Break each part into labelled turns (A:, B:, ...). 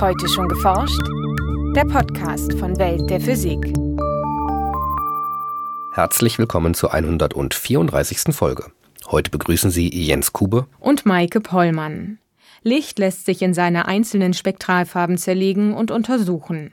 A: Heute schon geforscht? Der Podcast von Welt der Physik.
B: Herzlich willkommen zur 134. Folge. Heute begrüßen Sie Jens Kube
A: und Maike Pollmann. Licht lässt sich in seine einzelnen Spektralfarben zerlegen und untersuchen.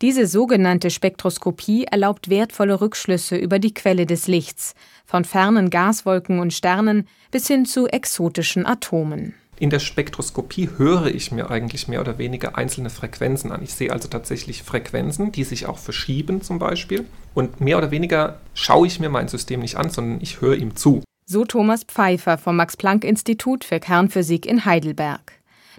A: Diese sogenannte Spektroskopie erlaubt wertvolle Rückschlüsse über die Quelle des Lichts, von fernen Gaswolken und Sternen bis hin zu exotischen Atomen.
C: In der Spektroskopie höre ich mir eigentlich mehr oder weniger einzelne Frequenzen an. Ich sehe also tatsächlich Frequenzen, die sich auch verschieben zum Beispiel. Und mehr oder weniger schaue ich mir mein System nicht an, sondern ich höre ihm zu.
A: So Thomas Pfeiffer vom Max-Planck-Institut für Kernphysik in Heidelberg.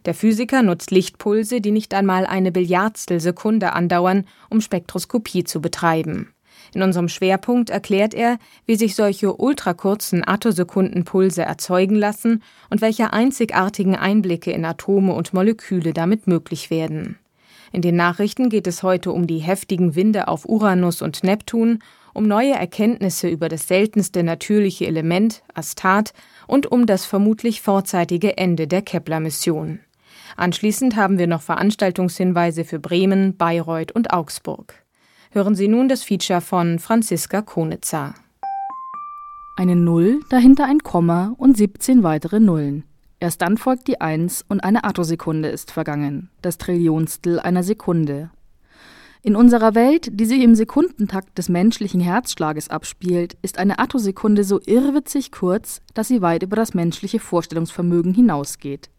A: Der Physiker nutzt Lichtpulse, die nicht einmal eine Billiardstel Sekunde andauern, um Spektroskopie zu betreiben. In unserem Schwerpunkt erklärt er, wie sich solche ultrakurzen Attosekundenpulse erzeugen lassen und welche einzigartigen Einblicke in Atome und Moleküle damit möglich werden. In den Nachrichten geht es heute um die heftigen Winde auf Uranus und Neptun, um neue Erkenntnisse über das seltenste natürliche Element, Astat, und um das vermutlich vorzeitige Ende der Kepler-Mission. Anschließend haben wir noch Veranstaltungshinweise für Bremen, Bayreuth und Augsburg. Hören Sie nun das Feature von Franziska Konitzer.
D: Eine Null, dahinter ein Komma und 17 weitere Nullen. Erst dann folgt die Eins und eine Attosekunde ist vergangen, das Trillionstel einer Sekunde. In unserer Welt, die sich im Sekundentakt des menschlichen Herzschlages abspielt, ist eine Attosekunde so irrwitzig kurz, dass sie weit über das menschliche Vorstellungsvermögen hinausgeht.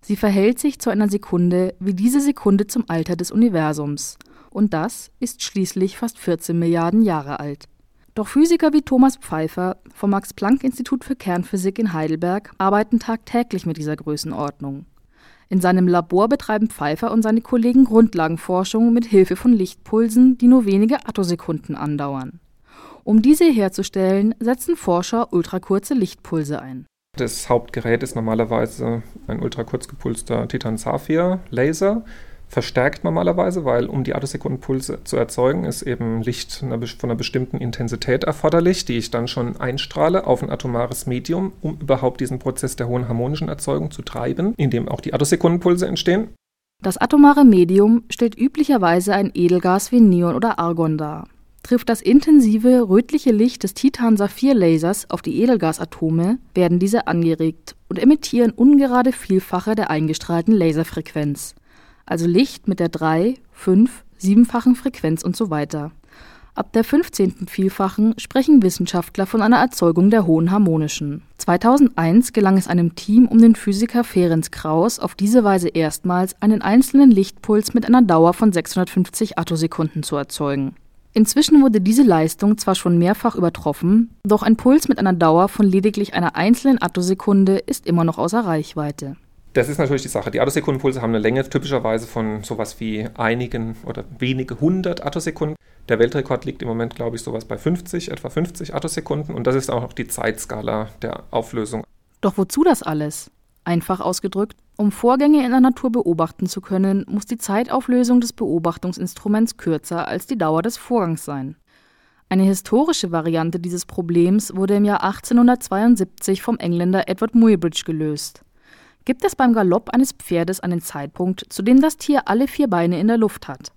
D: Sie verhält sich zu einer Sekunde wie diese Sekunde zum Alter des Universums. Und das ist schließlich fast 14 Milliarden Jahre alt. Doch Physiker wie Thomas Pfeiffer vom Max-Planck-Institut für Kernphysik in Heidelberg arbeiten tagtäglich mit dieser Größenordnung. In seinem Labor betreiben Pfeiffer und seine Kollegen Grundlagenforschung mit Hilfe von Lichtpulsen, die nur wenige Attosekunden andauern. Um diese herzustellen, setzen Forscher ultrakurze Lichtpulse ein.
C: Das Hauptgerät ist normalerweise ein ultrakurzgepulster Titan-Saphir-Laser. Verstärkt normalerweise, weil um die Attosekundenpulse zu erzeugen, ist eben Licht von einer bestimmten Intensität erforderlich, die ich dann schon einstrahle auf ein atomares Medium, um überhaupt diesen Prozess der hohen harmonischen Erzeugung zu treiben, in dem auch die Attosekundenpulse entstehen.
D: Das atomare Medium stellt üblicherweise ein Edelgas wie Neon oder Argon dar. Trifft das intensive rötliche Licht des Titan-Saphir-Lasers auf die Edelgasatome, werden diese angeregt und emittieren ungerade Vielfache der eingestrahlten Laserfrequenz, also Licht mit der 3, 5, 7-fachen Frequenz und so weiter. Ab der 15. Vielfachen sprechen Wissenschaftler von einer Erzeugung der hohen harmonischen. 2001 gelang es einem Team um den Physiker Ferenc Krauss auf diese Weise erstmals einen einzelnen Lichtpuls mit einer Dauer von 650 Attosekunden zu erzeugen. Inzwischen wurde diese Leistung zwar schon mehrfach übertroffen, doch ein Puls mit einer Dauer von lediglich einer einzelnen Attosekunde ist immer noch außer Reichweite.
C: Das ist natürlich die Sache. Die Attosekundenpulse haben eine Länge typischerweise von sowas wie einigen oder wenige hundert Attosekunden. Der Weltrekord liegt im Moment, glaube ich, sowas bei 50, etwa 50 Attosekunden. Und das ist auch noch die Zeitskala der Auflösung.
D: Doch wozu das alles? Einfach ausgedrückt, um Vorgänge in der Natur beobachten zu können, muss die Zeitauflösung des Beobachtungsinstruments kürzer als die Dauer des Vorgangs sein. Eine historische Variante dieses Problems wurde im Jahr 1872 vom Engländer Edward Muybridge gelöst. Gibt es beim Galopp eines Pferdes einen Zeitpunkt, zu dem das Tier alle vier Beine in der Luft hat?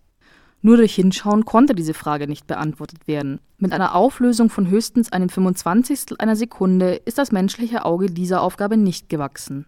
D: Nur durch Hinschauen konnte diese Frage nicht beantwortet werden. Mit einer Auflösung von höchstens einem 25. einer Sekunde ist das menschliche Auge dieser Aufgabe nicht gewachsen.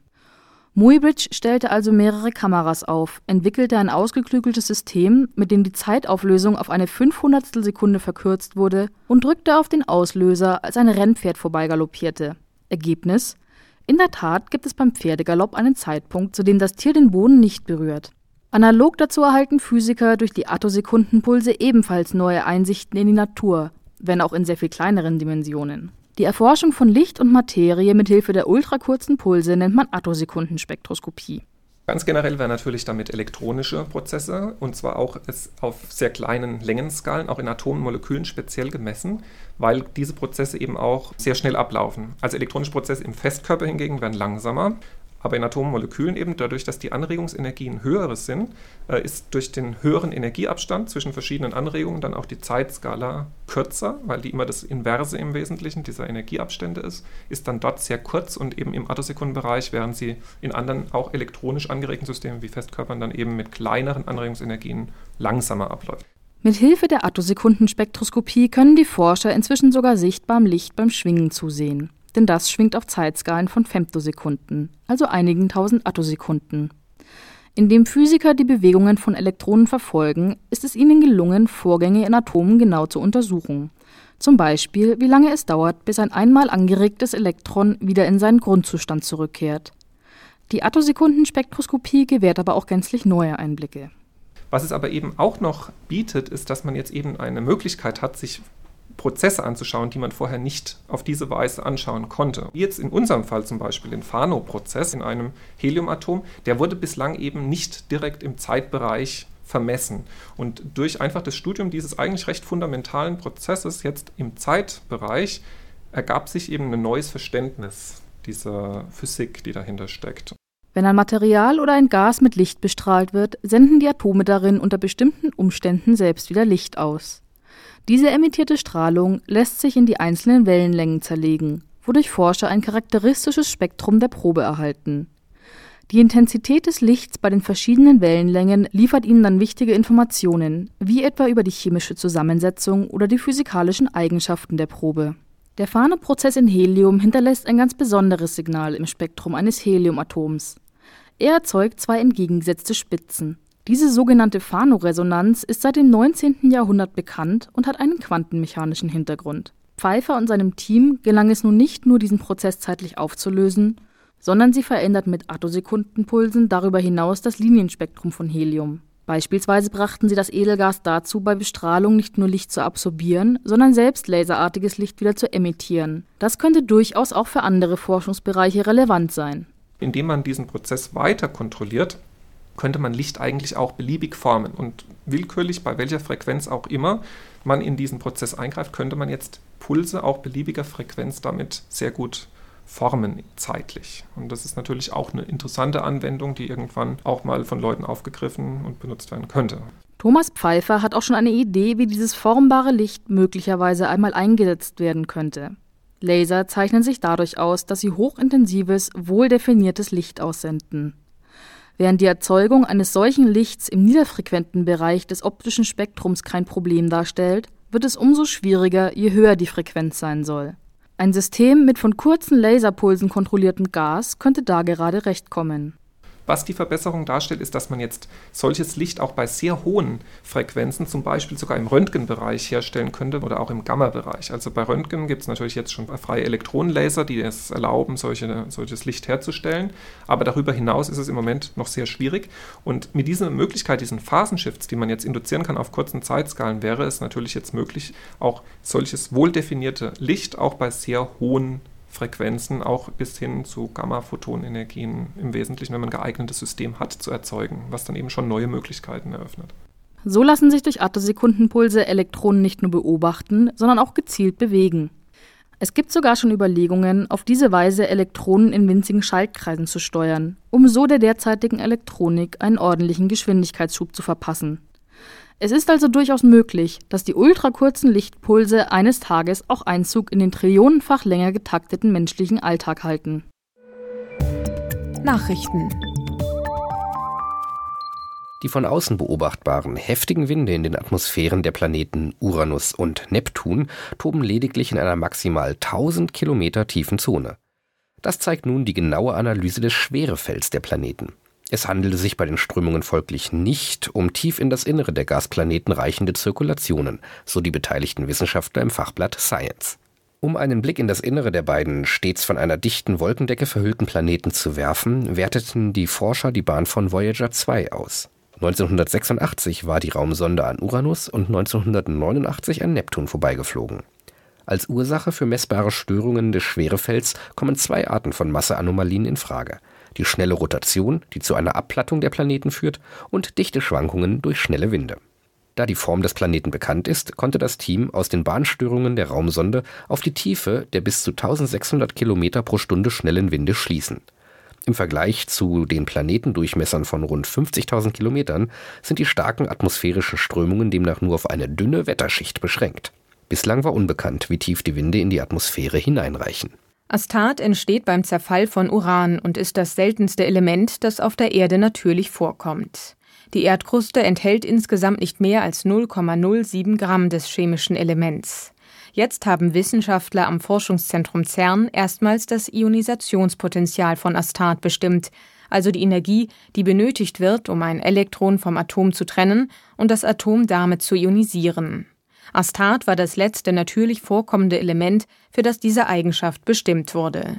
D: Muybridge stellte also mehrere Kameras auf, entwickelte ein ausgeklügeltes System, mit dem die Zeitauflösung auf eine Fünfhundertstel Sekunde verkürzt wurde und drückte auf den Auslöser, als ein Rennpferd vorbeigaloppierte. Ergebnis? In der Tat gibt es beim Pferdegalopp einen Zeitpunkt, zu dem das Tier den Boden nicht berührt. Analog dazu erhalten Physiker durch die Attosekundenpulse ebenfalls neue Einsichten in die Natur, wenn auch in sehr viel kleineren Dimensionen. Die Erforschung von Licht und Materie mit Hilfe der ultrakurzen Pulse nennt man Attosekundenspektroskopie.
C: Ganz generell wären natürlich damit elektronische Prozesse und zwar auch auf sehr kleinen Längenskalen, auch in Atomen, Molekülen speziell gemessen, weil diese Prozesse eben auch sehr schnell ablaufen. Also elektronische Prozesse im Festkörper hingegen werden langsamer, Aber in Atommolekülen eben dadurch, dass die Anregungsenergien höhere sind, äh, ist durch den höheren Energieabstand zwischen verschiedenen Anregungen dann auch die Zeitskala kürzer, weil die immer das Inverse im Wesentlichen dieser Energieabstände ist, ist dann dort sehr kurz und eben im Attosekundenbereich, während sie in anderen auch elektronisch angeregten Systemen wie Festkörpern dann eben mit kleineren Anregungsenergien langsamer abläuft.
D: Mit Hilfe der Attosekundenspektroskopie können die Forscher inzwischen sogar sichtbarem Licht beim Schwingen zusehen denn das schwingt auf Zeitskalen von Femtosekunden, also einigen tausend Attosekunden. Indem Physiker die Bewegungen von Elektronen verfolgen, ist es ihnen gelungen, Vorgänge in Atomen genau zu untersuchen. Zum Beispiel, wie lange es dauert, bis ein einmal angeregtes Elektron wieder in seinen Grundzustand zurückkehrt. Die Attosekundenspektroskopie gewährt aber auch gänzlich neue Einblicke.
C: Was es aber eben auch noch bietet, ist, dass man jetzt eben eine Möglichkeit hat, sich Prozesse anzuschauen, die man vorher nicht auf diese Weise anschauen konnte. Jetzt in unserem Fall zum Beispiel den Fano-Prozess in einem Heliumatom, der wurde bislang eben nicht direkt im Zeitbereich vermessen. Und durch einfach das Studium dieses eigentlich recht fundamentalen Prozesses jetzt im Zeitbereich ergab sich eben ein neues Verständnis dieser Physik, die dahinter steckt.
D: Wenn ein Material oder ein Gas mit Licht bestrahlt wird, senden die Atome darin unter bestimmten Umständen selbst wieder Licht aus. Diese emittierte Strahlung lässt sich in die einzelnen Wellenlängen zerlegen, wodurch Forscher ein charakteristisches Spektrum der Probe erhalten. Die Intensität des Lichts bei den verschiedenen Wellenlängen liefert ihnen dann wichtige Informationen, wie etwa über die chemische Zusammensetzung oder die physikalischen Eigenschaften der Probe. Der Fano-Prozess in Helium hinterlässt ein ganz besonderes Signal im Spektrum eines Heliumatoms. Er erzeugt zwei entgegengesetzte Spitzen. Diese sogenannte Fano-Resonanz ist seit dem 19. Jahrhundert bekannt und hat einen quantenmechanischen Hintergrund. Pfeiffer und seinem Team gelang es nun nicht nur, diesen Prozess zeitlich aufzulösen, sondern sie verändert mit Attosekundenpulsen darüber hinaus das Linienspektrum von Helium. Beispielsweise brachten sie das Edelgas dazu, bei Bestrahlung nicht nur Licht zu absorbieren, sondern selbst laserartiges Licht wieder zu emittieren. Das könnte durchaus auch für andere Forschungsbereiche relevant sein.
C: Indem man diesen Prozess weiter kontrolliert, könnte man Licht eigentlich auch beliebig formen. Und willkürlich, bei welcher Frequenz auch immer man in diesen Prozess eingreift, könnte man jetzt Pulse auch beliebiger Frequenz damit sehr gut formen zeitlich. Und das ist natürlich auch eine interessante Anwendung, die irgendwann auch mal von Leuten aufgegriffen und benutzt werden könnte.
D: Thomas Pfeiffer hat auch schon eine Idee, wie dieses formbare Licht möglicherweise einmal eingesetzt werden könnte. Laser zeichnen sich dadurch aus, dass sie hochintensives, wohldefiniertes Licht aussenden. Während die Erzeugung eines solchen Lichts im niederfrequenten Bereich des optischen Spektrums kein Problem darstellt, wird es umso schwieriger, je höher die Frequenz sein soll. Ein System mit von kurzen Laserpulsen kontrolliertem Gas könnte da gerade recht kommen.
C: Was die Verbesserung darstellt, ist, dass man jetzt solches Licht auch bei sehr hohen Frequenzen, zum Beispiel sogar im Röntgenbereich, herstellen könnte oder auch im Gamma-Bereich. Also bei Röntgen gibt es natürlich jetzt schon freie Elektronenlaser, die es erlauben, solche, solches Licht herzustellen. Aber darüber hinaus ist es im Moment noch sehr schwierig. Und mit dieser Möglichkeit, diesen Phasenshifts, die man jetzt induzieren kann auf kurzen Zeitskalen, wäre es natürlich jetzt möglich, auch solches wohldefinierte Licht auch bei sehr hohen Frequenzen auch bis hin zu Gamma-Photonenergien im Wesentlichen, wenn man ein geeignetes System hat, zu erzeugen, was dann eben schon neue Möglichkeiten eröffnet.
D: So lassen sich durch Attosekundenpulse Elektronen nicht nur beobachten, sondern auch gezielt bewegen. Es gibt sogar schon Überlegungen, auf diese Weise Elektronen in winzigen Schaltkreisen zu steuern, um so der derzeitigen Elektronik einen ordentlichen Geschwindigkeitsschub zu verpassen. Es ist also durchaus möglich, dass die ultrakurzen Lichtpulse eines Tages auch Einzug in den trillionenfach länger getakteten menschlichen Alltag halten.
A: Nachrichten
B: die von außen beobachtbaren heftigen Winde in den Atmosphären der Planeten Uranus und Neptun toben lediglich in einer maximal 1000 Kilometer tiefen Zone. Das zeigt nun die genaue Analyse des Schwerefelds der Planeten. Es handelte sich bei den Strömungen folglich nicht um tief in das Innere der Gasplaneten reichende Zirkulationen, so die beteiligten Wissenschaftler im Fachblatt Science. Um einen Blick in das Innere der beiden stets von einer dichten Wolkendecke verhüllten Planeten zu werfen, werteten die Forscher die Bahn von Voyager 2 aus. 1986 war die Raumsonde an Uranus und 1989 an Neptun vorbeigeflogen. Als Ursache für messbare Störungen des Schwerefelds kommen zwei Arten von Masseanomalien in Frage – die schnelle Rotation, die zu einer Abplattung der Planeten führt, und dichte Schwankungen durch schnelle Winde. Da die Form des Planeten bekannt ist, konnte das Team aus den Bahnstörungen der Raumsonde auf die Tiefe der bis zu 1600 Kilometer pro Stunde schnellen Winde schließen. Im Vergleich zu den Planetendurchmessern von rund 50.000 Kilometern sind die starken atmosphärischen Strömungen demnach nur auf eine dünne Wetterschicht beschränkt. Bislang war unbekannt, wie tief die Winde in die Atmosphäre hineinreichen.
A: Astat entsteht beim Zerfall von Uran und ist das seltenste Element, das auf der Erde natürlich vorkommt. Die Erdkruste enthält insgesamt nicht mehr als 0,07 Gramm des chemischen Elements. Jetzt haben Wissenschaftler am Forschungszentrum CERN erstmals das Ionisationspotenzial von Astat bestimmt, also die Energie, die benötigt wird, um ein Elektron vom Atom zu trennen und das Atom damit zu ionisieren. Astat war das letzte natürlich vorkommende Element, für das diese Eigenschaft bestimmt wurde.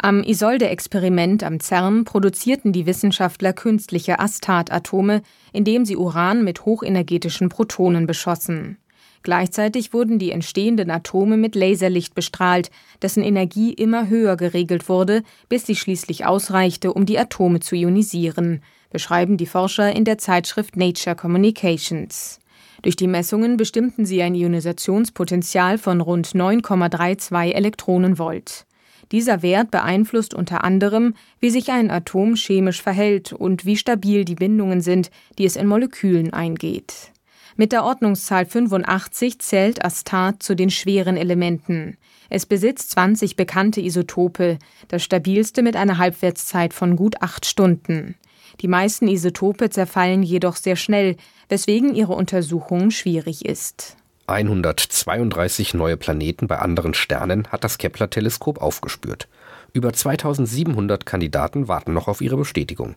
A: Am Isolde-Experiment am CERN produzierten die Wissenschaftler künstliche Astat-Atome, indem sie Uran mit hochenergetischen Protonen beschossen. Gleichzeitig wurden die entstehenden Atome mit Laserlicht bestrahlt, dessen Energie immer höher geregelt wurde, bis sie schließlich ausreichte, um die Atome zu ionisieren, beschreiben die Forscher in der Zeitschrift Nature Communications. Durch die Messungen bestimmten sie ein Ionisationspotenzial von rund 9,32 Elektronenvolt. Dieser Wert beeinflusst unter anderem, wie sich ein Atom chemisch verhält und wie stabil die Bindungen sind, die es in Molekülen eingeht. Mit der Ordnungszahl 85 zählt Astat zu den schweren Elementen. Es besitzt 20 bekannte Isotope, das stabilste mit einer Halbwertszeit von gut acht Stunden. Die meisten Isotope zerfallen jedoch sehr schnell, weswegen ihre Untersuchung schwierig ist.
B: 132 neue Planeten bei anderen Sternen hat das Kepler-Teleskop aufgespürt. Über 2700 Kandidaten warten noch auf ihre Bestätigung.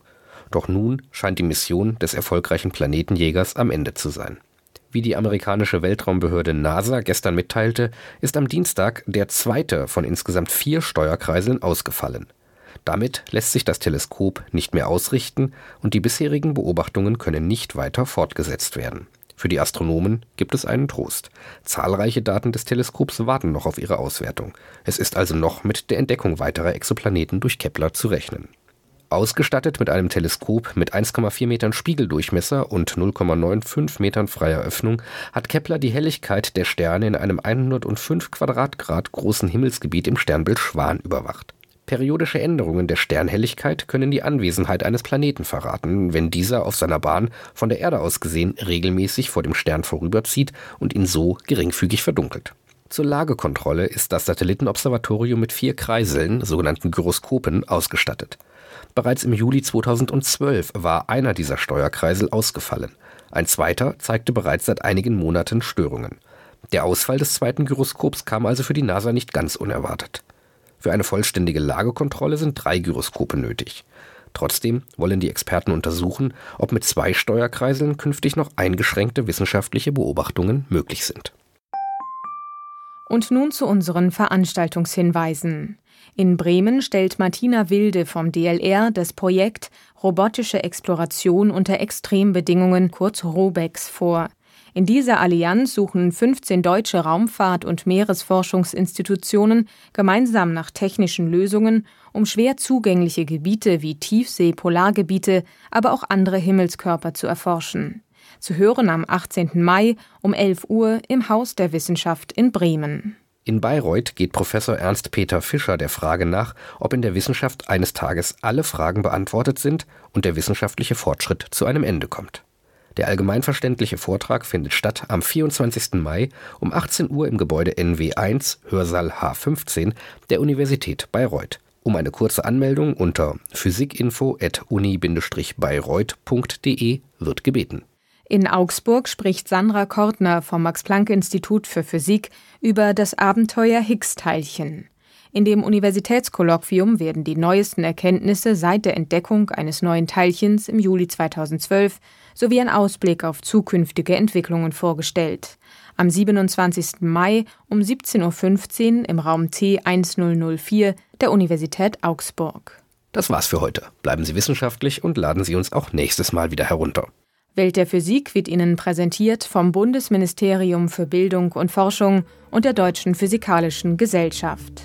B: Doch nun scheint die Mission des erfolgreichen Planetenjägers am Ende zu sein. Wie die amerikanische Weltraumbehörde NASA gestern mitteilte, ist am Dienstag der zweite von insgesamt vier Steuerkreiseln ausgefallen. Damit lässt sich das Teleskop nicht mehr ausrichten und die bisherigen Beobachtungen können nicht weiter fortgesetzt werden. Für die Astronomen gibt es einen Trost. Zahlreiche Daten des Teleskops warten noch auf ihre Auswertung. Es ist also noch mit der Entdeckung weiterer Exoplaneten durch Kepler zu rechnen. Ausgestattet mit einem Teleskop mit 1,4 Metern Spiegeldurchmesser und 0,95 Metern freier Öffnung hat Kepler die Helligkeit der Sterne in einem 105 Quadratgrad großen Himmelsgebiet im Sternbild Schwan überwacht. Periodische Änderungen der Sternhelligkeit können die Anwesenheit eines Planeten verraten, wenn dieser auf seiner Bahn von der Erde aus gesehen regelmäßig vor dem Stern vorüberzieht und ihn so geringfügig verdunkelt. Zur Lagekontrolle ist das Satellitenobservatorium mit vier Kreiseln, sogenannten Gyroskopen, ausgestattet. Bereits im Juli 2012 war einer dieser Steuerkreisel ausgefallen. Ein zweiter zeigte bereits seit einigen Monaten Störungen. Der Ausfall des zweiten Gyroskops kam also für die NASA nicht ganz unerwartet. Für eine vollständige Lagekontrolle sind drei Gyroskope nötig. Trotzdem wollen die Experten untersuchen, ob mit zwei Steuerkreiseln künftig noch eingeschränkte wissenschaftliche Beobachtungen möglich sind.
A: Und nun zu unseren Veranstaltungshinweisen. In Bremen stellt Martina Wilde vom DLR das Projekt Robotische Exploration unter Extrembedingungen kurz ROBEX vor. In dieser Allianz suchen 15 deutsche Raumfahrt- und Meeresforschungsinstitutionen gemeinsam nach technischen Lösungen, um schwer zugängliche Gebiete wie Tiefsee, Polargebiete, aber auch andere Himmelskörper zu erforschen. Zu hören am 18. Mai um 11 Uhr im Haus der Wissenschaft in Bremen.
B: In Bayreuth geht Professor Ernst Peter Fischer der Frage nach, ob in der Wissenschaft eines Tages alle Fragen beantwortet sind und der wissenschaftliche Fortschritt zu einem Ende kommt. Der allgemeinverständliche Vortrag findet statt am 24. Mai um 18 Uhr im Gebäude NW1 Hörsaal H15 der Universität Bayreuth. Um eine kurze Anmeldung unter physikinfo@uni-bayreuth.de wird gebeten.
A: In Augsburg spricht Sandra Kortner vom Max-Planck-Institut für Physik über das Abenteuer Higgs-Teilchen. In dem Universitätskolloquium werden die neuesten Erkenntnisse seit der Entdeckung eines neuen Teilchens im Juli 2012 sowie ein Ausblick auf zukünftige Entwicklungen vorgestellt. Am 27. Mai um 17.15 Uhr im Raum T1004 der Universität Augsburg.
B: Das war's für heute. Bleiben Sie wissenschaftlich und laden Sie uns auch nächstes Mal wieder herunter.
A: Welt der Physik wird Ihnen präsentiert vom Bundesministerium für Bildung und Forschung und der Deutschen Physikalischen Gesellschaft.